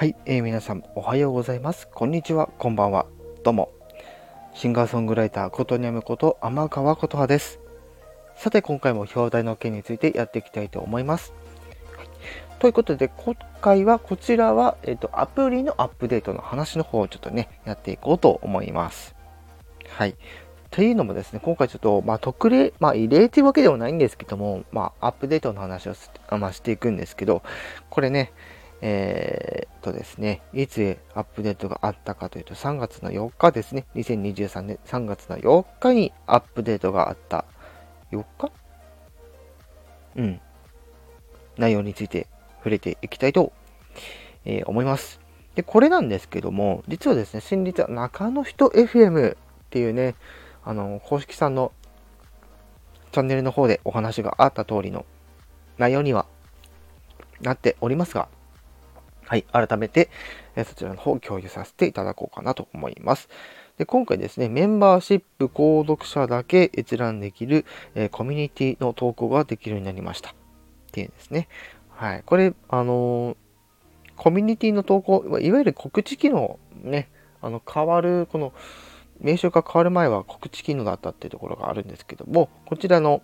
はい、えー、皆さんおはようございます。こんにちは、こんばんは。どうも。シンガーソングライター、ことにゃむこと天川琴葉です。さて、今回も表題の件についてやっていきたいと思います。はい、ということで、今回はこちらは、えっ、ー、と、アプリのアップデートの話の方をちょっとね、やっていこうと思います。はい。というのもですね、今回ちょっと、まあ、特例、まあ、異例というわけではないんですけども、まあ、アップデートの話をまあ、していくんですけど、これね、えー、とですね、いつアップデートがあったかというと、3月の4日ですね。2023年3月の4日にアップデートがあった。4日？うん。内容について触れていきたいと、えー、思います。で、これなんですけども、実はですね、先日は中の人 FM っていうね、あの、公式さんのチャンネルの方でお話があった通りの内容にはなっておりますが、はい、改めて、えそちらの方を共有させていただこうかなと思います。で今回ですね、メンバーシップ購読者だけ閲覧できる、えコミュニティの投稿ができるようになりました。っていうんですね。はい。これ、あのー、コミュニティの投稿、いわゆる告知機能ね、あの、変わる、この、名称が変わる前は告知機能だったっていうところがあるんですけども、こちらの、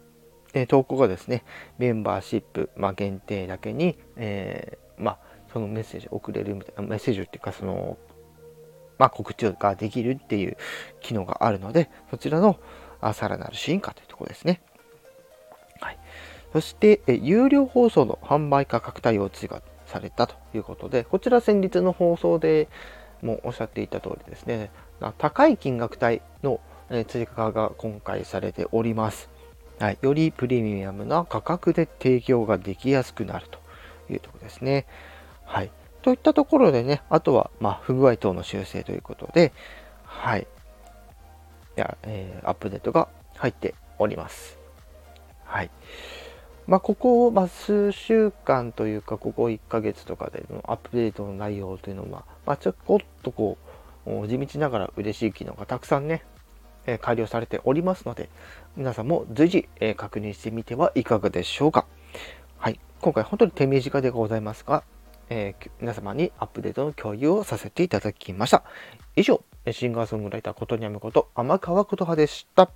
え投稿がですね、メンバーシップ、まあ、限定だけに、えー、まあ、そのメッセージを送れるみたいな、メッセージっていうか、その、まあ、告知ができるっていう機能があるので、そちらのさらなる進化というところですね。はい。そして、え有料放送の販売価格帯を追加されたということで、こちら先日の放送でもおっしゃっていた通りですね、高い金額帯の追加が今回されております。はい、よりプレミアムな価格で提供ができやすくなるというところですね。はい。といったところでね、あとは、まあ、不具合等の修正ということで、はい。いや、えー、アップデートが入っております。はい。まあ、ここ、まあ、数週間というか、ここ1ヶ月とかでのアップデートの内容というのは、まあ、ちょこっとこう、地道ながら嬉しい機能がたくさんね、え、改良されておりますので、皆さんも随時、え、確認してみてはいかがでしょうか。はい。今回本当に手短でございますが、えー、皆様にアップデートの共有をさせていただきました。以上、シンガーソングライターことにゃむこと天川琴葉でした。